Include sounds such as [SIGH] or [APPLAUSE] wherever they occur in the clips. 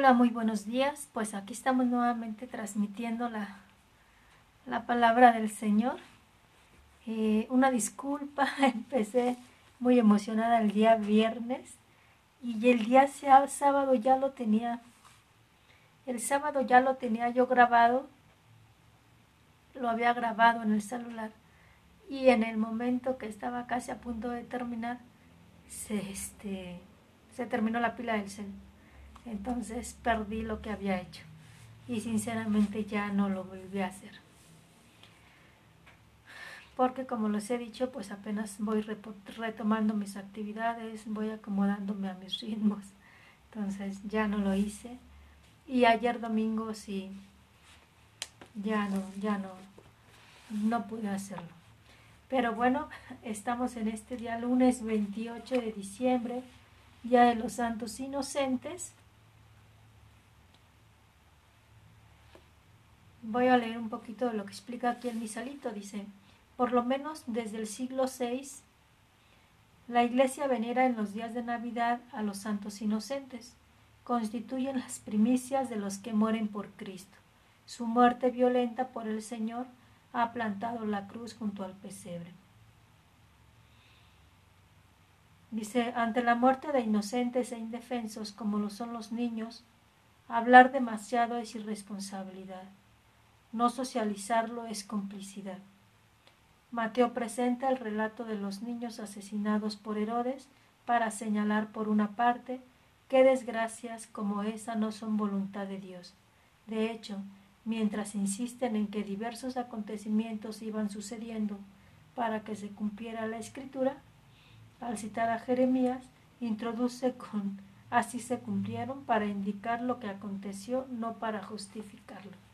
Hola, muy buenos días. Pues aquí estamos nuevamente transmitiendo la, la palabra del Señor. Eh, una disculpa, [LAUGHS] empecé muy emocionada el día viernes y el día sábado ya lo tenía, el sábado ya lo tenía yo grabado, lo había grabado en el celular y en el momento que estaba casi a punto de terminar, se, este, se terminó la pila del celular entonces perdí lo que había hecho y sinceramente ya no lo volví a hacer. Porque como les he dicho, pues apenas voy retomando mis actividades, voy acomodándome a mis ritmos. Entonces ya no lo hice. Y ayer domingo sí, ya no, ya no, no pude hacerlo. Pero bueno, estamos en este día lunes 28 de diciembre, Día de los Santos Inocentes. Voy a leer un poquito de lo que explica aquí el misalito. Dice, por lo menos desde el siglo VI, la Iglesia venera en los días de Navidad a los santos inocentes. Constituyen las primicias de los que mueren por Cristo. Su muerte violenta por el Señor ha plantado la cruz junto al pesebre. Dice, ante la muerte de inocentes e indefensos como lo son los niños, hablar demasiado es irresponsabilidad. No socializarlo es complicidad. Mateo presenta el relato de los niños asesinados por Herodes para señalar por una parte qué desgracias como esa no son voluntad de Dios. De hecho, mientras insisten en que diversos acontecimientos iban sucediendo para que se cumpliera la escritura, al citar a Jeremías, introduce con así se cumplieron para indicar lo que aconteció, no para justificarlo.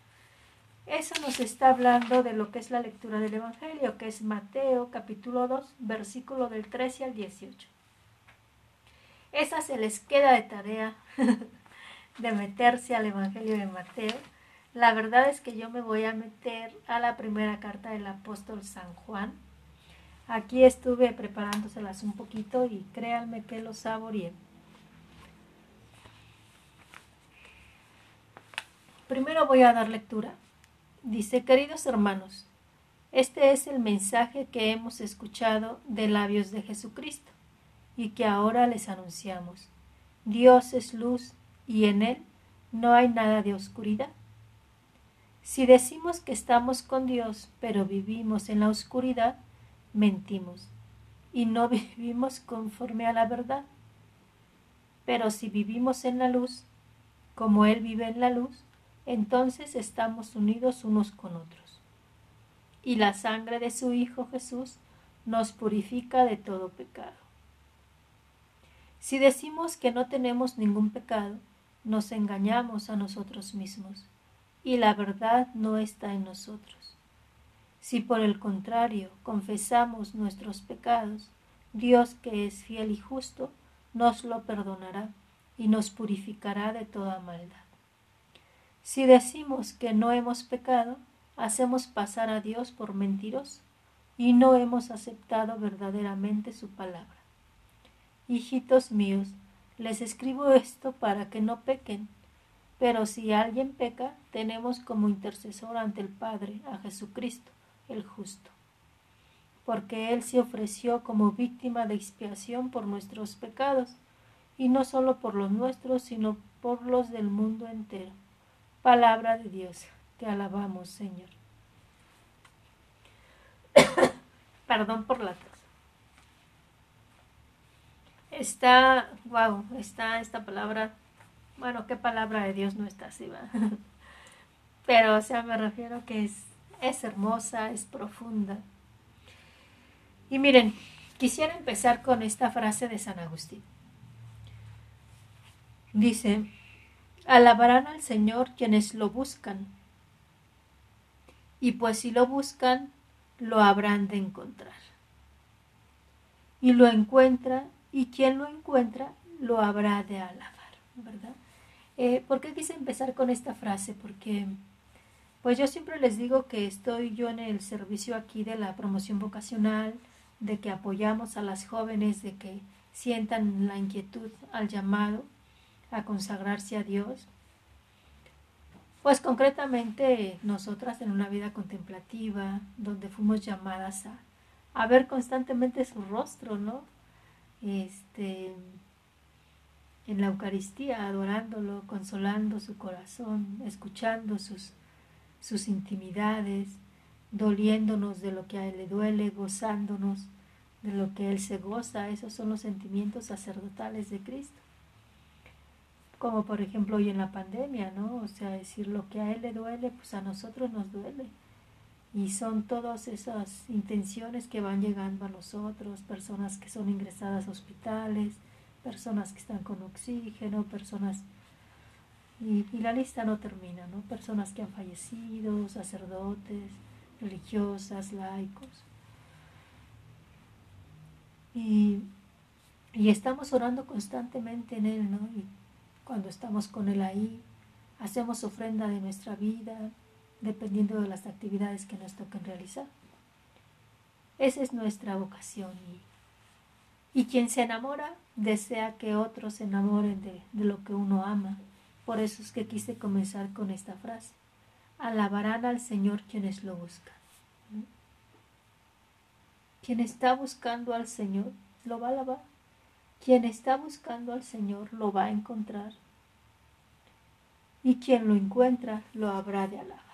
Eso nos está hablando de lo que es la lectura del Evangelio, que es Mateo capítulo 2, versículo del 13 al 18. Esa se les queda de tarea [LAUGHS] de meterse al Evangelio de Mateo. La verdad es que yo me voy a meter a la primera carta del apóstol San Juan. Aquí estuve preparándoselas un poquito y créanme que lo saboreé. Primero voy a dar lectura Dice, queridos hermanos, este es el mensaje que hemos escuchado de labios de Jesucristo y que ahora les anunciamos. Dios es luz y en Él no hay nada de oscuridad. Si decimos que estamos con Dios, pero vivimos en la oscuridad, mentimos y no [LAUGHS] vivimos conforme a la verdad. Pero si vivimos en la luz, como Él vive en la luz, entonces estamos unidos unos con otros. Y la sangre de su Hijo Jesús nos purifica de todo pecado. Si decimos que no tenemos ningún pecado, nos engañamos a nosotros mismos, y la verdad no está en nosotros. Si por el contrario confesamos nuestros pecados, Dios que es fiel y justo, nos lo perdonará y nos purificará de toda maldad. Si decimos que no hemos pecado, hacemos pasar a Dios por mentiroso y no hemos aceptado verdaderamente su palabra. Hijitos míos, les escribo esto para que no pequen, pero si alguien peca, tenemos como intercesor ante el Padre a Jesucristo, el justo, porque Él se ofreció como víctima de expiación por nuestros pecados, y no solo por los nuestros, sino por los del mundo entero. Palabra de Dios, te alabamos, Señor. [COUGHS] Perdón por la tos. Está, wow, está esta palabra. Bueno, ¿qué palabra de Dios no está así, va? [LAUGHS] Pero, o sea, me refiero que es, es hermosa, es profunda. Y miren, quisiera empezar con esta frase de San Agustín. Dice, Alabarán al Señor quienes lo buscan. Y pues si lo buscan, lo habrán de encontrar. Y lo encuentra, y quien lo encuentra, lo habrá de alabar, ¿verdad? Eh, ¿Por qué quise empezar con esta frase? Porque, pues yo siempre les digo que estoy yo en el servicio aquí de la promoción vocacional, de que apoyamos a las jóvenes, de que sientan la inquietud al llamado a consagrarse a Dios. Pues concretamente nosotras en una vida contemplativa, donde fuimos llamadas a, ver constantemente su rostro, ¿no? Este, en la Eucaristía, adorándolo, consolando su corazón, escuchando sus, sus intimidades, doliéndonos de lo que a Él le duele, gozándonos de lo que Él se goza. Esos son los sentimientos sacerdotales de Cristo. Como por ejemplo hoy en la pandemia, ¿no? O sea, decir lo que a Él le duele, pues a nosotros nos duele. Y son todas esas intenciones que van llegando a nosotros, personas que son ingresadas a hospitales, personas que están con oxígeno, personas... Y, y la lista no termina, ¿no? Personas que han fallecido, sacerdotes, religiosas, laicos. Y, y, estamos orando constantemente en Él, ¿no? Cuando estamos con Él ahí, hacemos ofrenda de nuestra vida, dependiendo de las actividades que nos toquen realizar. Esa es nuestra vocación. Y, quien se enamora desea que otros se enamoren de, de lo que uno ama. Por eso es que quise comenzar con esta frase alabarán al Señor quienes lo buscan. Quien está buscando al Señor lo va a alabar. Quien está buscando al Señor lo va a encontrar. Y quien lo encuentra lo habrá de alabar.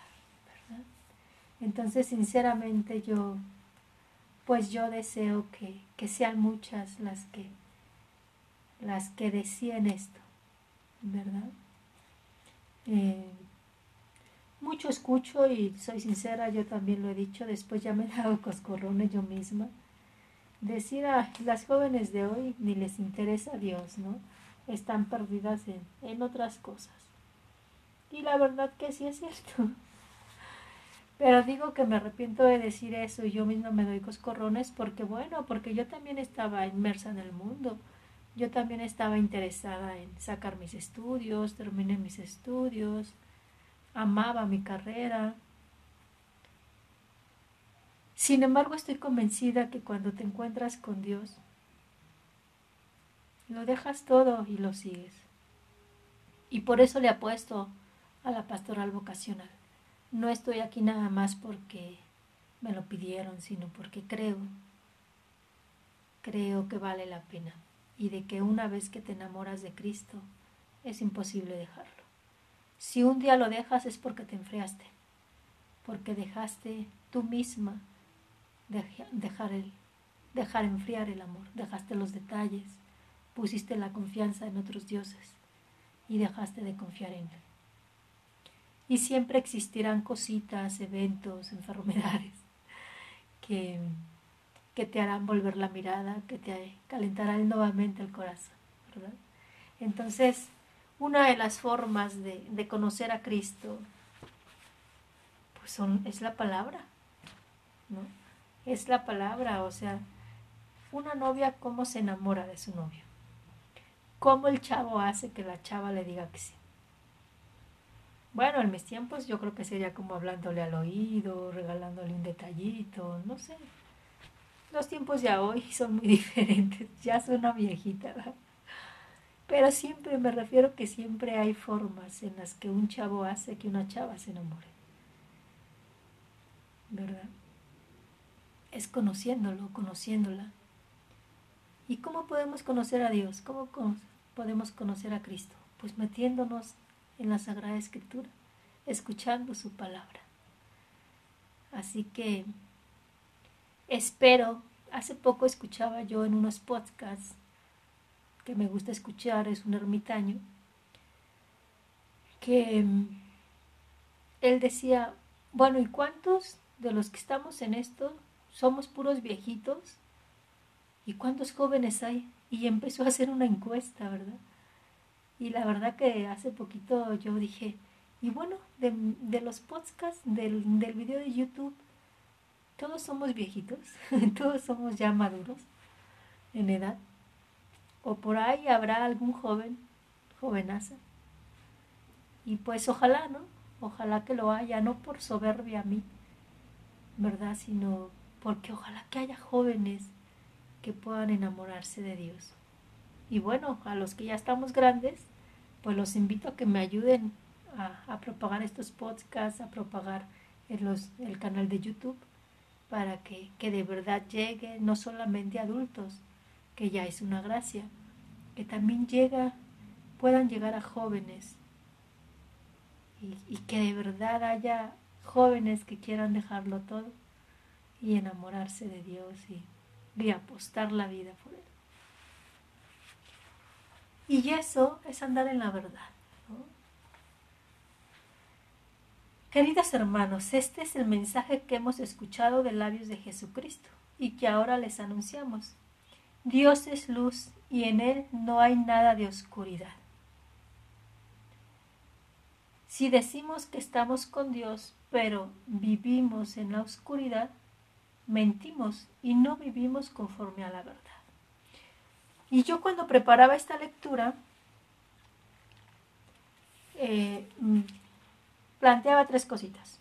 Entonces, sinceramente, yo, pues yo deseo que, que sean muchas las que, las que decían esto, ¿verdad? Eh, mucho escucho y soy sincera, yo también lo he dicho, después ya me he dado coscorrones yo misma. Decir a las jóvenes de hoy ni les interesa Dios, ¿no? Están perdidas en, en otras cosas. Y la verdad que sí es cierto. [LAUGHS] Pero digo que me arrepiento de decir eso y yo misma me doy coscorrones porque, bueno, porque yo también estaba inmersa en el mundo. Yo también estaba interesada en sacar mis estudios, terminé mis estudios, amaba mi carrera. Sin embargo, estoy convencida que cuando te encuentras con Dios, lo dejas todo y lo sigues. Y por eso le apuesto a la pastoral vocacional. No estoy aquí nada más porque me lo pidieron, sino porque creo, creo que vale la pena y de que una vez que te enamoras de Cristo, es imposible dejarlo. Si un día lo dejas es porque te enfriaste, porque dejaste tú misma dejar, dejar enfriar el amor, dejaste los detalles, pusiste la confianza en otros dioses y dejaste de confiar en él. Y siempre existirán cositas, eventos, enfermedades [LAUGHS] que, que te harán volver la mirada, que te calentarán nuevamente el corazón. Entonces, una de las formas de, de conocer a Cristo pues son, es la palabra, ¿no? Es la palabra, o sea, una novia cómo se enamora de su novio, cómo el chavo hace que la chava le diga que sí. Bueno, en mis tiempos yo creo que sería como hablándole al oído, regalándole un detallito, no sé. Los tiempos ya hoy [LAUGHS] son muy diferentes, ya soy una viejita, ¿verdad? Pero siempre me refiero que siempre hay formas en las que un chavo hace que una chava se enamore. ¿Verdad? Es conociéndolo, conociéndola. ¿Y cómo podemos conocer a Dios? ¿Cómo podemos conocer a Cristo? Pues metiéndonos en la Sagrada Escritura, escuchando su palabra. Así que espero, hace poco escuchaba yo en unos podcasts que me gusta escuchar es un ermitaño, que mm, él decía, bueno, ¿y cuántos de los que estamos en esto somos puros viejitos? ¿Y cuántos jóvenes hay? Y empezó a hacer una encuesta, ¿verdad? Y la verdad que hace poquito yo dije, y bueno, de, los podcasts, del, del video de YouTube, todos somos viejitos, [LAUGHS] todos somos ya maduros en edad o por ahí habrá algún joven, jovenaza. Y pues ojalá, ¿no? Ojalá que lo haya, no por soberbia a mí, ¿verdad? Sino porque ojalá que haya jóvenes que puedan enamorarse de Dios. Y bueno, a los que ya estamos grandes, pues los invito a que me ayuden a, propagar estos podcasts, a propagar los, el canal de YouTube, para que, que de verdad llegue no solamente a adultos, que ya es una gracia, que también llega, puedan llegar a jóvenes y que de verdad haya jóvenes que quieran dejarlo todo y enamorarse de Dios y, apostar la vida por Él. Y eso es andar en la verdad. Queridos hermanos, este es el mensaje que hemos escuchado de labios de Jesucristo y que ahora les anunciamos. Dios es luz y en Él no hay nada de oscuridad. Si decimos que estamos con Dios, pero vivimos en la oscuridad, mentimos y no vivimos conforme a la verdad. Y yo cuando preparaba esta lectura, eh, mm, planteaba tres cositas.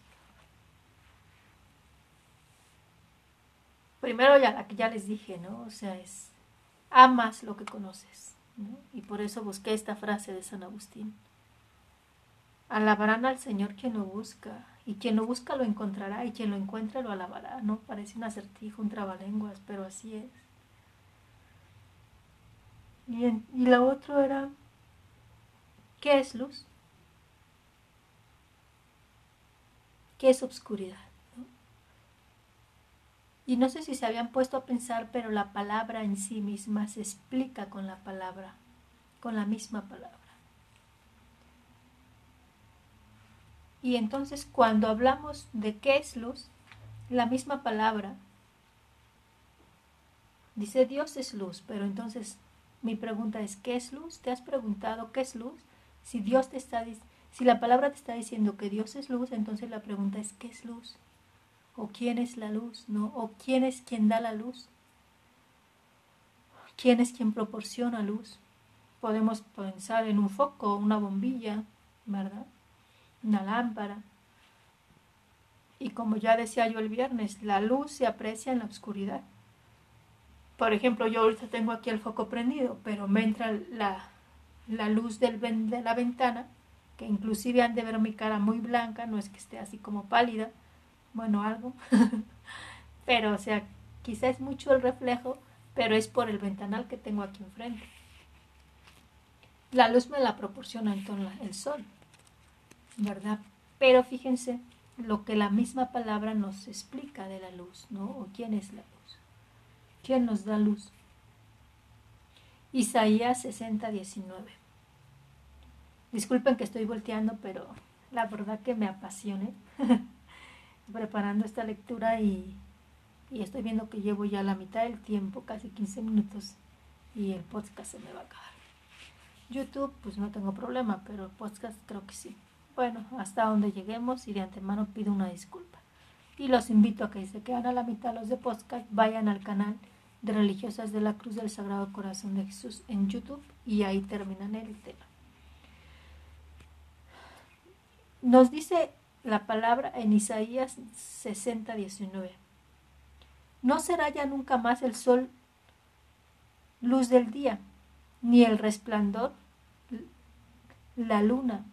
Primero ya la que ya les dije, ¿no? O sea, es amas lo que conoces. Y por eso busqué esta frase de San Agustín. Alabarán al Señor quien lo busca, y quien lo busca lo encontrará, y quien lo encuentre lo alabará, ¿no? Parece un acertijo, un trabalenguas, pero así es. Y, y la otra era, ¿qué es luz? ¿Qué es obscuridad? Y no sé si se habían puesto a pensar, pero la palabra en sí misma se explica con la palabra, con la misma palabra. Y entonces cuando hablamos de qué es luz, la misma palabra dice Dios es luz, pero entonces mi pregunta es ¿qué es luz? ¿Te has preguntado qué es luz? Si Dios te está si la palabra te está diciendo que Dios es luz, entonces la pregunta es ¿qué es luz? o quién es la luz, ¿no? O quién es quien da la luz. ¿Quién es quien proporciona luz? Podemos pensar en un foco, una bombilla, ¿verdad? Una lámpara. Y como ya decía yo el viernes, la luz se aprecia en la oscuridad. Por ejemplo, yo ahorita tengo aquí el foco prendido, pero me entra la, la luz del, de la ventana, que inclusive han de ver mi cara muy blanca, no es que esté así como pálida, bueno, algo. [LAUGHS] pero, o sea, quizá es mucho el reflejo, pero es por el ventanal que tengo aquí enfrente. La luz me la proporciona entonces el sol, ¿verdad? Pero fíjense lo que la misma palabra nos explica de la luz, ¿no? ¿O quién es la luz? ¿Quién nos da luz? Isaías 60, 19. Disculpen que estoy volteando, pero la verdad que me apasione. [LAUGHS] preparando esta lectura y, estoy viendo que llevo ya la mitad del tiempo, casi 15 minutos, y el podcast se me va a acabar. YouTube, pues no tengo problema, pero el podcast creo que sí. Bueno, hasta donde lleguemos y de antemano pido una disculpa. Y los invito a que se quedan a la mitad los de podcast, vayan al canal de Religiosas de la Cruz del Sagrado Corazón de Jesús en YouTube y ahí terminan el tema. Nos dice la palabra en Isaías 60, 19. No será ya nunca más el sol luz del día, ni el resplandor la luna.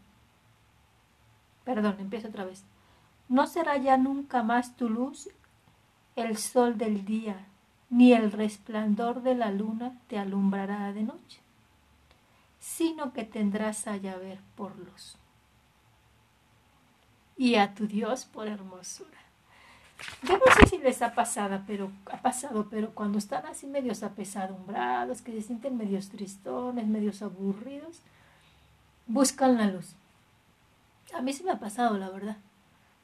Perdón, empiezo otra vez. No será ya nunca más tu luz el sol del día, ni el resplandor de la luna te alumbrará de noche, sino que tendrás a ver por luz y a tu Dios por hermosura. Yo no sé si les ha pasado, pero ha pasado, pero cuando están así medios apesadumbrados, que se sienten medios tristones, medios aburridos, buscan la luz. A mí sí me ha pasado, la verdad.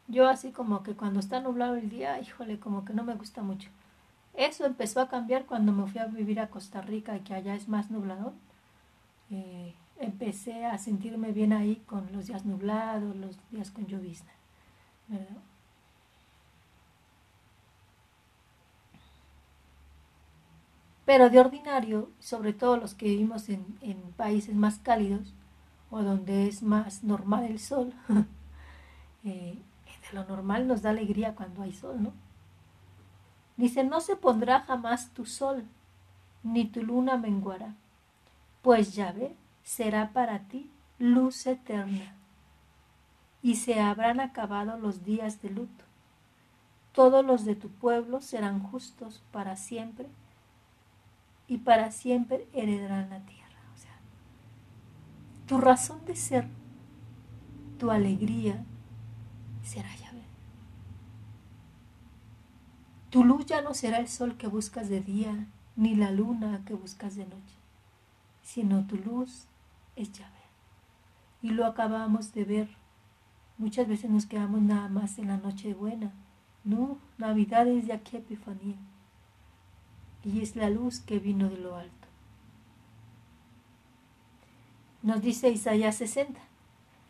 Yo así como que cuando está nublado el día, híjole, como que no me gusta mucho. Eso empezó a cambiar cuando me fui a vivir a Costa Rica, que allá es más nublado. Eh, empecé a sentirme bien ahí con los días nublados, los días con llovizna, Pero de ordinario, sobre todo los que vivimos en, países más cálidos o donde es más normal el sol, [LAUGHS] eh, de lo normal nos da alegría cuando hay sol, ¿no? Dice, no se pondrá jamás tu sol, ni tu luna menguará, pues ya ve, será para ti luz eterna, y se habrán acabado los días de luto. Todos los de tu pueblo serán justos para siempre y para siempre heredarán la tierra. Tu razón de ser, tu alegría será Yahvé. Tu luz ya no será el sol que buscas de día, ni la luna que buscas de noche, sino tu luz es Yahvé. Y lo acabamos de ver. Muchas veces nos quedamos nada más en la noche buena. No, Navidad es de aquí Epifanía y es la luz que vino de lo alto. Nos dice Isaías 60,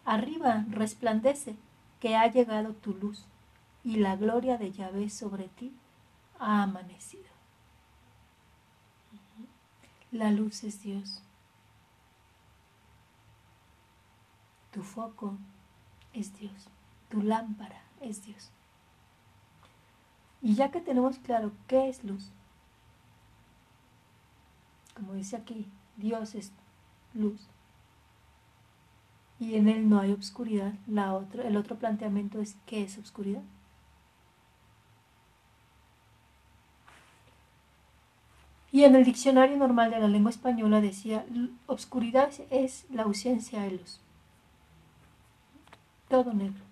arriba resplandece que ha llegado tu luz y la gloria de Yahvé sobre ti ha amanecido. La luz es Dios. Tu foco es Dios. Tu lámpara es Dios. Y ya que tenemos claro qué es luz, como dice aquí, Dios es luz y en él no hay obscuridad. La el otro planteamiento es ¿qué es obscuridad? Y en el diccionario normal de la lengua española decía, obscuridad es la ausencia de luz. Todo negro.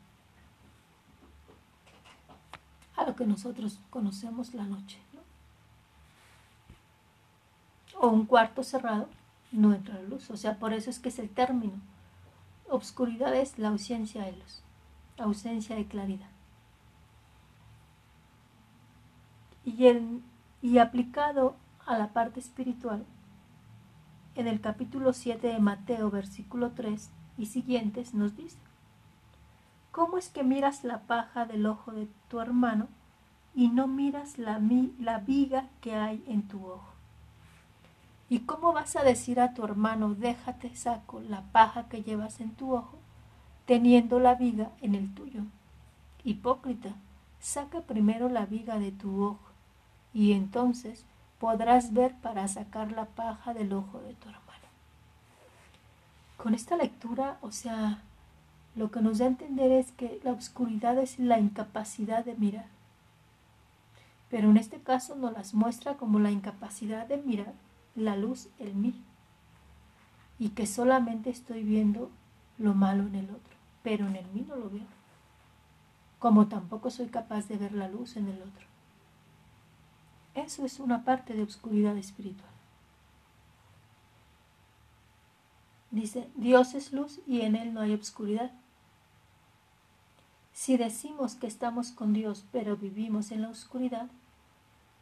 A lo que nosotros conocemos la noche o un cuarto cerrado, no entra la luz. O sea, por eso es que es el término. Obscuridad es la ausencia de luz, ausencia de claridad. Y, aplicado a la parte espiritual, en el capítulo 7 de Mateo, versículo 3 y siguientes, nos dice, ¿cómo es que miras la paja del ojo de tu hermano y no miras la, la viga que hay en tu ojo? ¿Y cómo vas a decir a tu hermano, déjate saco la paja que llevas en tu ojo, teniendo la viga en el tuyo? Hipócrita, saca primero la viga de tu ojo, y entonces podrás ver para sacar la paja del ojo de tu hermano. Con esta lectura, o sea, lo que nos da a entender es que la oscuridad es la incapacidad de mirar. Pero en este caso nos las muestra como la incapacidad de mirar la luz en mí y que solamente estoy viendo lo malo en el otro, pero en el mí no lo veo, como tampoco soy capaz de ver la luz en el otro. Eso es una parte de oscuridad espiritual. Dice, Dios es luz y en Él no hay oscuridad. Si decimos que estamos con Dios pero vivimos en la oscuridad,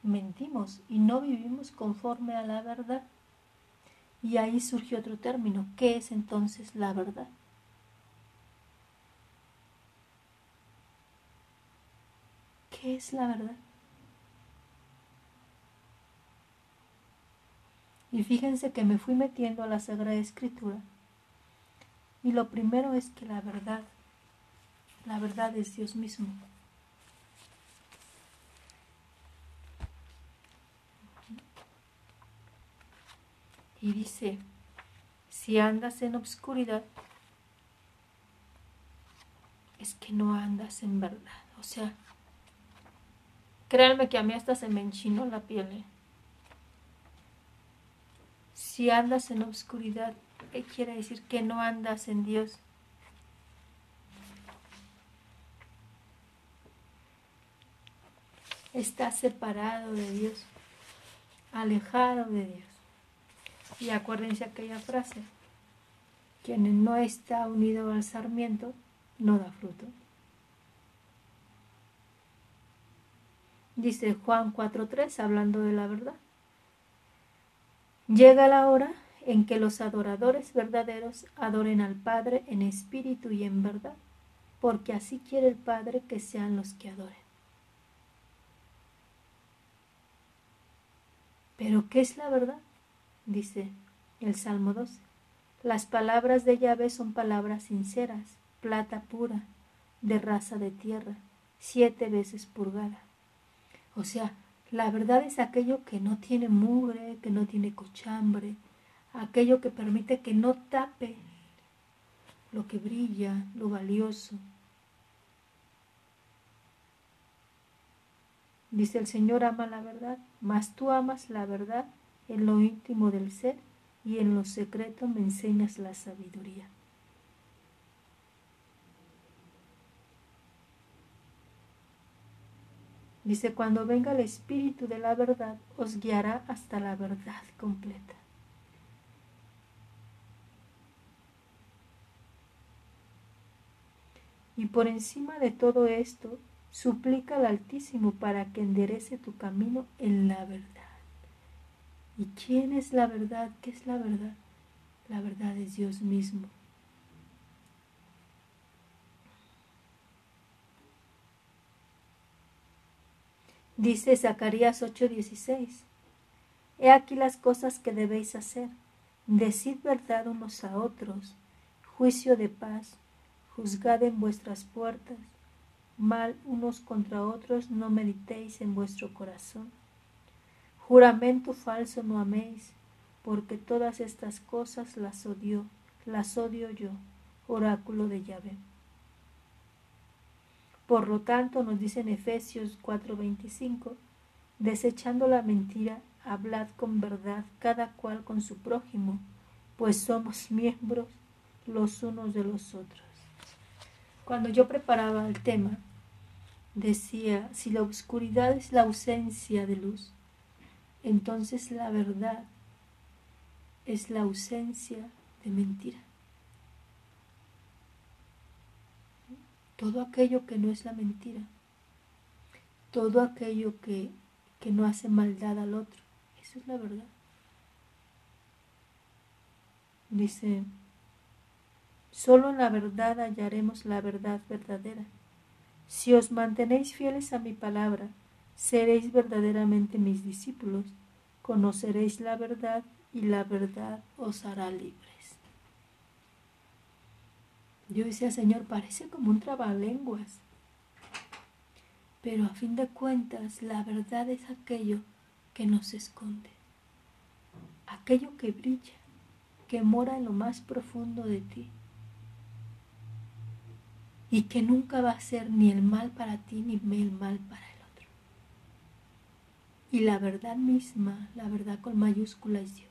mentimos y no vivimos conforme a la verdad. Y ahí surgió otro término, ¿qué es entonces la verdad? ¿Qué es la verdad? Y fíjense que me fui metiendo a la Sagrada Escritura. Y lo primero es que la verdad, la verdad es Dios mismo. Y dice, si andas en obscuridad, es que no andas en verdad. O sea, créanme que a mí hasta se me enchinó la piel. ¿eh? Si andas en obscuridad, ¿qué quiere decir? Que no andas en Dios. Estás separado de Dios, alejado de Dios. Y acuérdense aquella frase, quien no está unido al sarmiento no da fruto. Dice Juan 4.3, hablando de la verdad. Llega la hora en que los adoradores verdaderos adoren al Padre en espíritu y en verdad, porque así quiere el Padre que sean los que adoren. Pero ¿qué es la verdad? Dice el Salmo 12. Las palabras de Yahvé son palabras sinceras, plata pura, de raza de tierra, siete veces purgada. O sea, la verdad es aquello que no tiene mugre, que no tiene cochambre, aquello que permite que no tape lo que brilla, lo valioso. Dice el Señor ama la verdad, mas tú amas la verdad en lo íntimo del ser y en lo secreto me enseñas la sabiduría. Dice, cuando venga el Espíritu de la verdad, os guiará hasta la verdad completa. Y por encima de todo esto, Suplica al Altísimo para que enderece tu camino en la verdad. ¿Y quién es la verdad? ¿Qué es la verdad? La verdad es Dios mismo. Dice Zacarías 8:16, He aquí las cosas que debéis hacer, decid verdad unos a otros, juicio de paz, juzgad en vuestras puertas, mal unos contra otros no meditéis en vuestro corazón. Juramento falso no améis, porque todas estas cosas las odio, las odio yo, oráculo de Yahvé. Por lo tanto, nos dice en Efesios 4:25, desechando la mentira, hablad con verdad cada cual con su prójimo, pues somos miembros los unos de los otros. Cuando yo preparaba el tema, decía, si la oscuridad es la ausencia de luz, entonces la verdad es la ausencia de mentira. Todo aquello que no es la mentira, todo aquello que, que no hace maldad al otro, eso es la verdad. Dice, solo en la verdad hallaremos la verdad verdadera. Si os mantenéis fieles a mi palabra, seréis verdaderamente mis discípulos, conoceréis la verdad y la verdad os hará libres. Yo decía, Señor, parece como un trabalenguas, pero a fin de cuentas la verdad es aquello que nos esconde, aquello que brilla, que mora en lo más profundo de ti y que nunca va a ser ni el mal para ti ni el mal para. Y la verdad misma, la verdad con mayúscula es Dios.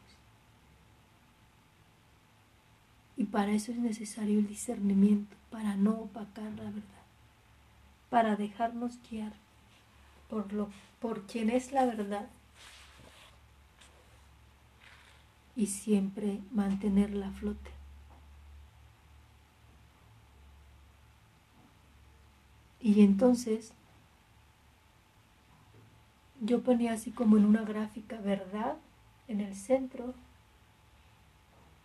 Y para eso es necesario el discernimiento, para no opacar la verdad, para dejarnos guiar por, lo, por quien es la verdad y siempre mantenerla a flote. Y entonces yo ponía así como en una gráfica verdad en el centro,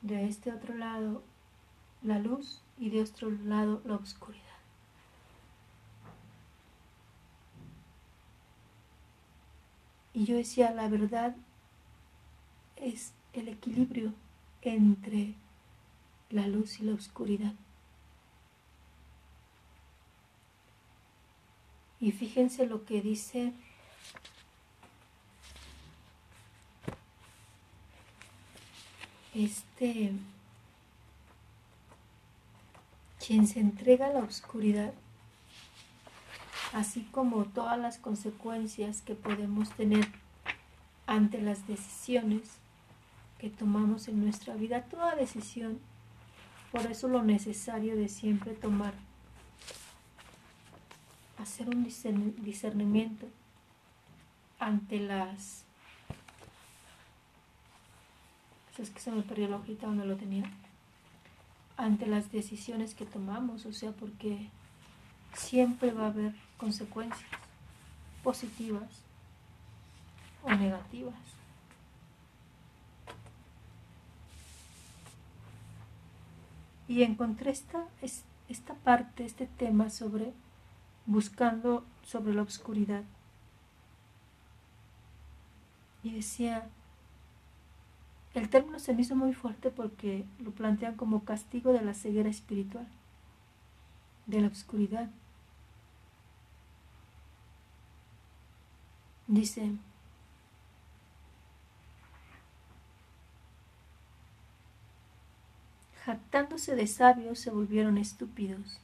de este otro lado la luz y de otro lado la oscuridad. Y yo decía, la verdad es el equilibrio entre la luz y la oscuridad. Y fíjense lo que dice este quien se entrega a la oscuridad, así como todas las consecuencias que podemos tener ante las decisiones que tomamos en nuestra vida, toda decisión, por eso lo necesario de siempre tomar hacer un discernimiento ante las... Es que se me perdió la hojita donde lo tenía. Ante las decisiones que tomamos, o sea, porque siempre va a haber consecuencias positivas o negativas. Y encontré esta, esta parte, este tema sobre buscando sobre la oscuridad. Y decía, el término se me hizo muy fuerte porque lo plantean como castigo de la ceguera espiritual, de la oscuridad. Dice, jactándose de sabios, se volvieron estúpidos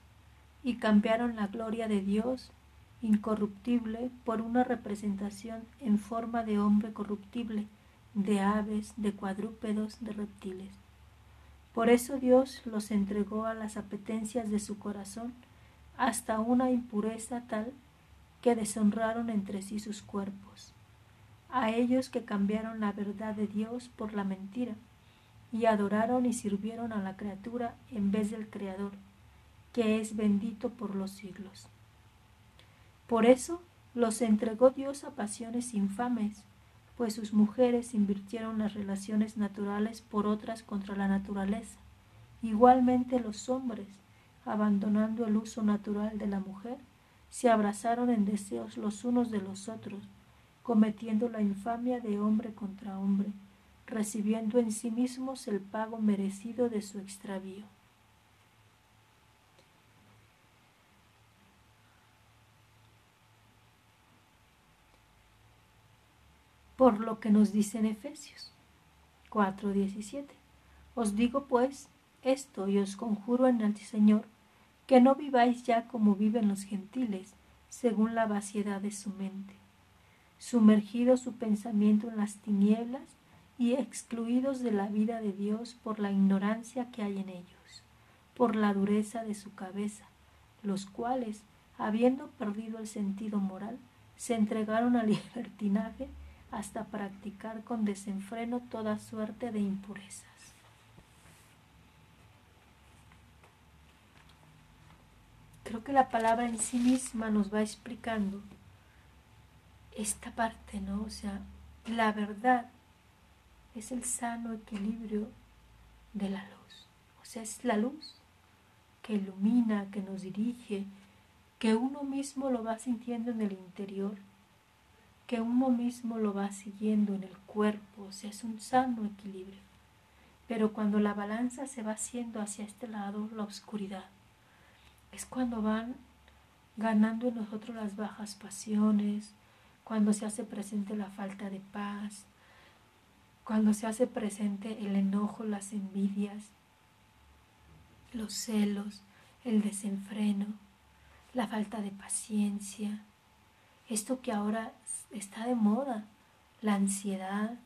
y cambiaron la gloria de Dios incorruptible por una representación en forma de hombre corruptible, de aves, de cuadrúpedos, de reptiles. Por eso Dios los entregó a las apetencias de su corazón hasta una impureza tal que deshonraron entre sí sus cuerpos. A ellos que cambiaron la verdad de Dios por la mentira, y adoraron y sirvieron a la criatura en vez del Creador, que es bendito por los siglos. Por eso los entregó Dios a pasiones infames, pues sus mujeres invirtieron las relaciones naturales por otras contra la naturaleza. Igualmente los hombres, abandonando el uso natural de la mujer, se abrazaron en deseos los unos de los otros, cometiendo la infamia de hombre contra hombre, recibiendo en sí mismos el pago merecido de su extravío. Por lo que nos dice en Efesios 4:17. Os digo pues esto y os conjuro en el Señor, que no viváis ya como viven los gentiles, según la vaciedad de su mente, sumergido su pensamiento en las tinieblas y excluidos de la vida de Dios por la ignorancia que hay en ellos, por la dureza de su cabeza, los cuales, habiendo perdido el sentido moral, se entregaron al [LAUGHS] libertinaje hasta practicar con desenfreno toda suerte de impurezas. Creo que la palabra en sí misma nos va explicando esta parte, ¿no? O sea, la verdad es el sano equilibrio de la luz. O sea, es la luz que ilumina, que nos dirige, que uno mismo lo va sintiendo en el interior que uno mismo lo va siguiendo en el cuerpo, o sea, es un sano equilibrio. Pero cuando la balanza se va haciendo hacia este lado, la oscuridad, es cuando van ganando en nosotros las bajas pasiones, cuando se hace presente la falta de paz, cuando se hace presente el enojo, las envidias, los celos, el desenfreno, la falta de paciencia, esto que ahora está de moda, la ansiedad,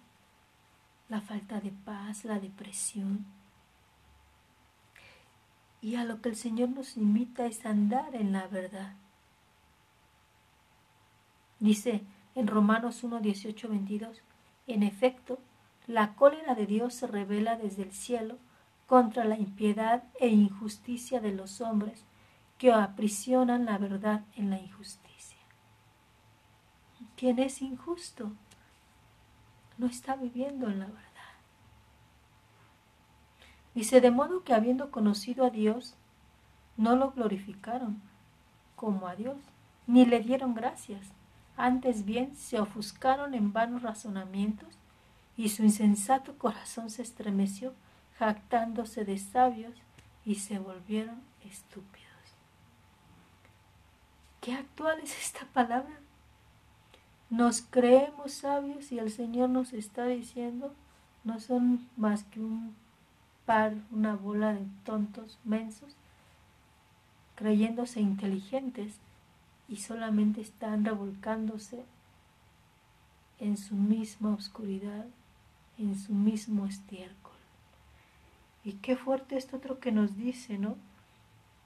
la falta de paz, la depresión. Y a lo que el Señor nos invita es andar en la verdad. Dice en Romanos 1, 18, 22, en efecto, la cólera de Dios se revela desde el cielo contra la impiedad e injusticia de los hombres que aprisionan la verdad en la injusticia. Quien es injusto no está viviendo en la verdad. Dice, de modo que habiendo conocido a Dios, no lo glorificaron como a Dios, ni le dieron gracias. Antes bien se ofuscaron en vanos razonamientos y su insensato corazón se estremeció, jactándose de sabios y se volvieron estúpidos. ¿Qué actual es esta palabra? Nos creemos sabios y el Señor nos está diciendo, no son más que un par, una bola de tontos, mensos, creyéndose inteligentes y solamente están revolcándose en su misma oscuridad, en su mismo estiércol. Y qué fuerte esto otro que nos dice, ¿no?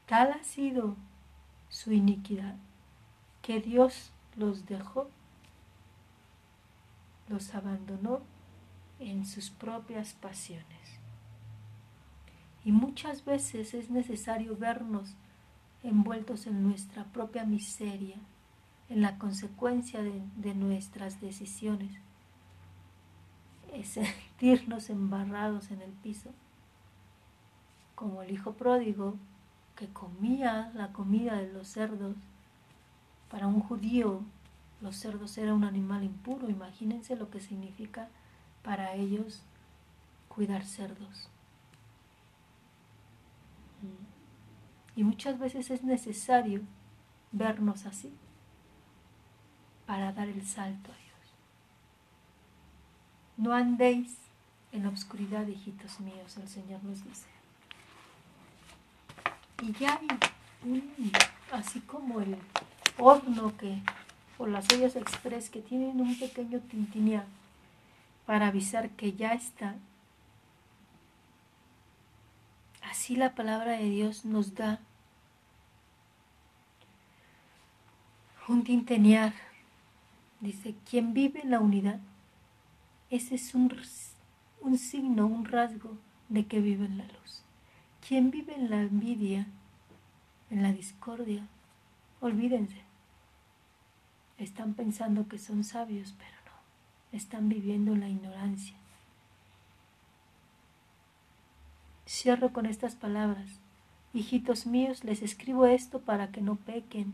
Tal ha sido su iniquidad, que Dios los dejó los abandonó en sus propias pasiones. Y muchas veces es necesario vernos envueltos en nuestra propia miseria, en la consecuencia de, nuestras decisiones, es sentirnos embarrados en el piso, como el hijo pródigo que comía la comida de los cerdos. Para un judío los cerdos eran un animal impuro. Imagínense lo que significa para ellos cuidar cerdos. Y muchas veces es necesario vernos así para dar el salto a Dios. No andéis en la oscuridad, hijitos míos, el Señor nos dice. Y ya hay así como el horno que, o las ollas express que tienen un pequeño tintineado para avisar que ya está. Así la palabra de Dios nos da un tintenear. Dice, quien vive en la unidad, ese es un, un signo, un rasgo de que vive en la luz. Quien vive en la envidia, en la discordia, olvídense. Están pensando que son sabios, pero no. Están viviendo en la ignorancia. Cierro con estas palabras. Hijitos míos, les escribo esto para que no pequen.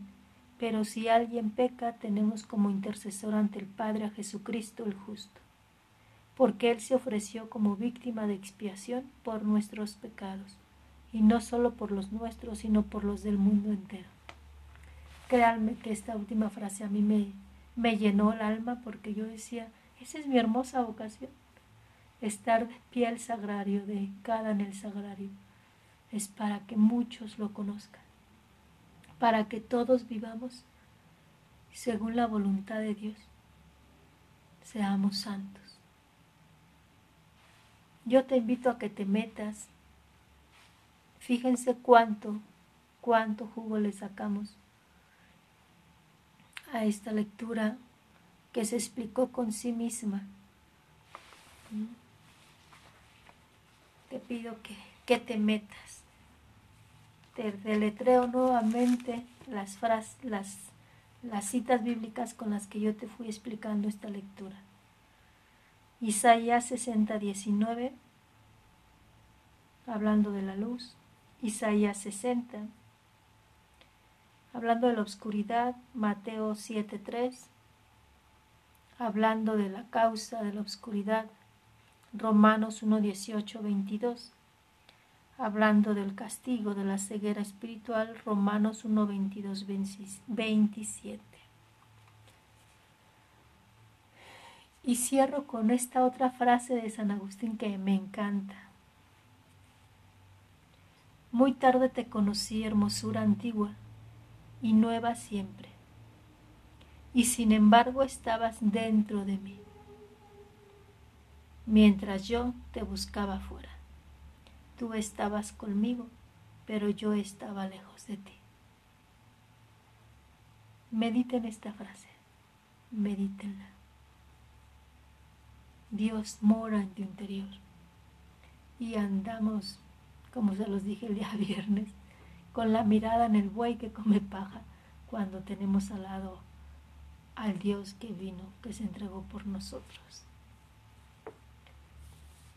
Pero si alguien peca, tenemos como intercesor ante el Padre a Jesucristo el justo, porque Él se ofreció como víctima de expiación por nuestros pecados y no solo por los nuestros, sino por los del mundo entero. Créanme que esta última frase a mí me, me llenó el alma porque yo decía, esa es mi hermosa vocación, estar pie al sagrario, de cada en el sagrario, es para que muchos lo conozcan, para que todos vivamos según la voluntad de Dios, seamos santos. Yo te invito a que te metas. Fíjense cuánto, cuánto jugo le sacamos a esta lectura que se explicó con sí misma. Te pido que, que te metas. Te deletreo nuevamente las, frases, las, las citas bíblicas con las que yo te fui explicando esta lectura. Isaías 60, 19, hablando de la luz. Isaías 60. Hablando de la oscuridad, Mateo 7.3. Hablando de la causa de la oscuridad, Romanos 1.18, 22. Hablando del castigo de la ceguera espiritual, Romanos 1.22, 27. Y cierro con esta otra frase de San Agustín que me encanta. Muy tarde te conocí, hermosura antigua, y nueva siempre. Y sin embargo estabas dentro de mí, mientras yo te buscaba fuera. Tú estabas conmigo, pero yo estaba lejos de ti. Mediten esta frase, medítenla. Dios mora en tu interior y andamos como se los dije el día [LAUGHS] viernes, con la mirada en el buey que come paja, cuando tenemos al lado al Dios que vino, que se entregó por nosotros.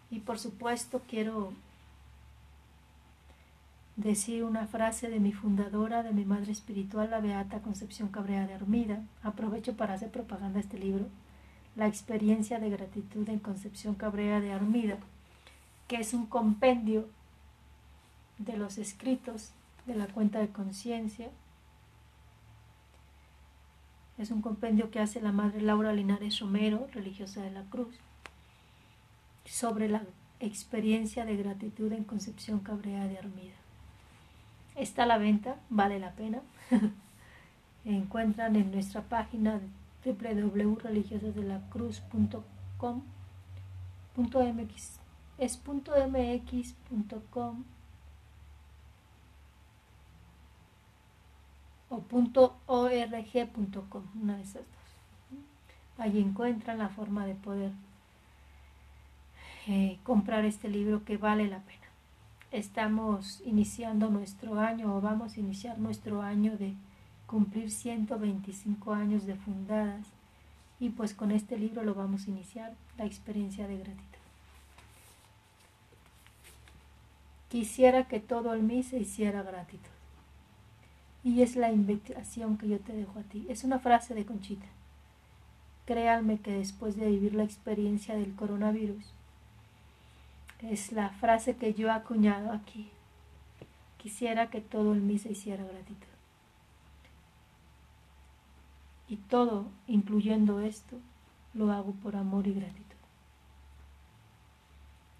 Y por supuesto quiero decir una frase de mi fundadora, de mi madre espiritual, la Beata Concepción Cabrera de Armida. Aprovecho para hacer propaganda este libro, La experiencia de gratitud en Concepción Cabrera de Armida, que es un compendio de los escritos de la cuenta de conciencia. Es un compendio que hace la Madre Laura Linares Romero, religiosa de la Cruz, sobre la experiencia de gratitud en Concepción Cabrea de Armida. Está a la venta, vale la pena. [LAUGHS] Encuentran en nuestra página www.religiosasdelacruz.com.mx es .mx.com o .org.com, una de esas dos. Allí encuentran la forma de poder eh, comprar este libro que vale la pena. Estamos iniciando nuestro año o vamos a iniciar nuestro año de cumplir 125 años de fundadas y pues con este libro lo vamos a iniciar, la experiencia de gratitud. Quisiera que todo en mí se hiciera gratitud. Y es la invitación que yo te dejo a ti. Es una frase de Conchita. Créanme que después de vivir la experiencia del coronavirus, es la frase que yo he acuñado aquí. Quisiera que todo en mí se hiciera gratitud. Y todo, incluyendo esto, lo hago por amor y gratitud.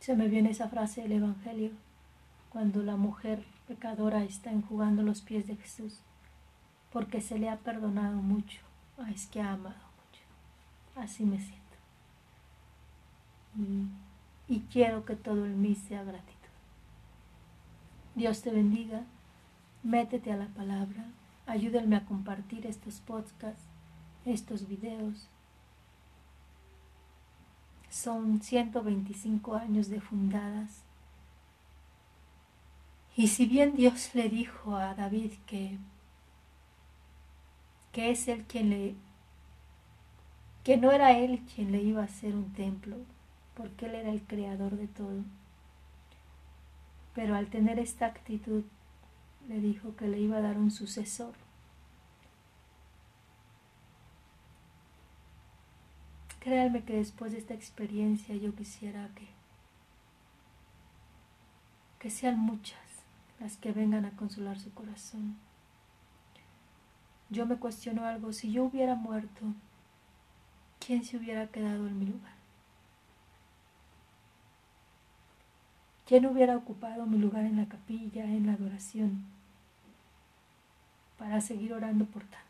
Se me viene esa frase del Evangelio cuando la mujer pecadora está enjugando los pies de Jesús, porque se le ha perdonado mucho, es que ha amado mucho. Así me siento. Y, y quiero que todo en mí sea gratitud. Dios te bendiga, métete a la palabra, ayúdenme a compartir estos podcasts, estos videos. Son 125 años de fundadas y si bien Dios le dijo a David que, que es él quien le, que no era él quien le iba a hacer un templo, porque él era el creador de todo. Pero al tener esta actitud, le dijo que le iba a dar un sucesor. Créanme que después de esta experiencia yo quisiera que, que sean muchas las que vengan a consolar su corazón. Yo me cuestiono algo, si yo hubiera muerto, ¿quién se hubiera quedado en mi lugar? ¿Quién hubiera ocupado mi lugar en la capilla, en la adoración, para seguir orando por tantos?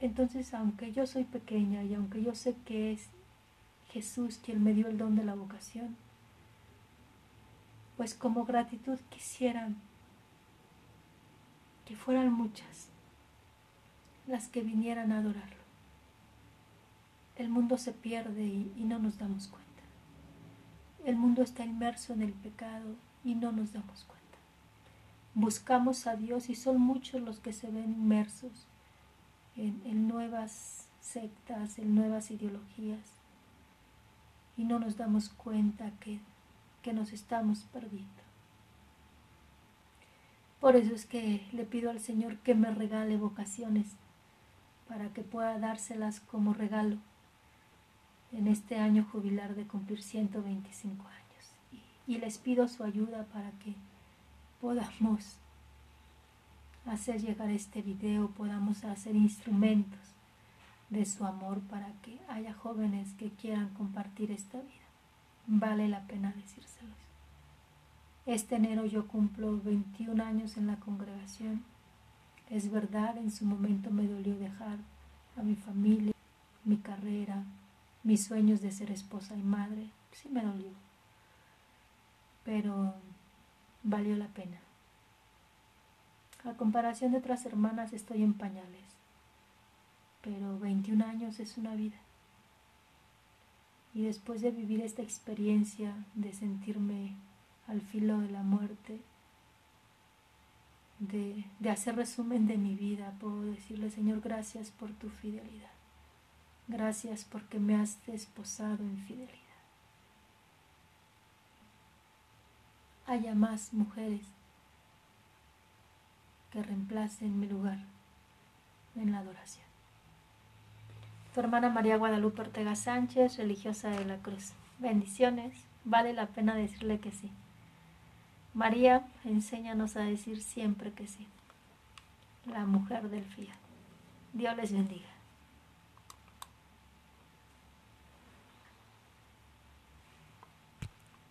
Entonces, aunque yo soy pequeña y aunque yo sé que es Jesús quien me dio el don de la vocación, pues como gratitud quisiera que fueran muchas las que vinieran a adorarlo. El mundo se pierde y, no nos damos cuenta. El mundo está inmerso en el pecado y no nos damos cuenta. Buscamos a Dios y son muchos los que se ven inmersos en nuevas sectas, en nuevas ideologías y no nos damos cuenta que que nos estamos perdiendo. Por eso es que le pido al Señor que me regale vocaciones para que pueda dárselas como regalo en este año jubilar de cumplir 125 años. Y, les pido su ayuda para que podamos hacer llegar este video, podamos hacer instrumentos de su amor para que haya jóvenes que quieran compartir esta vida vale la pena decírselos. Este enero yo cumplo 21 años en la congregación. Es verdad, en su momento me dolió dejar a mi familia, mi carrera, mis sueños de ser esposa y madre. Sí me dolió. Pero valió la pena. A comparación de otras hermanas estoy en pañales. Pero 21 años es una vida. Y después de vivir esta experiencia, de sentirme al filo de la muerte, de, de, hacer resumen de mi vida, puedo decirle, Señor, gracias por tu fidelidad. Gracias porque me has desposado en fidelidad. Haya más mujeres que reemplacen mi lugar en la adoración tu hermana María Guadalupe Ortega Sánchez, religiosa de la Cruz. Bendiciones, vale la pena decirle que sí. María, enséñanos a decir siempre que sí. La mujer del fiat. Dios les bendiga.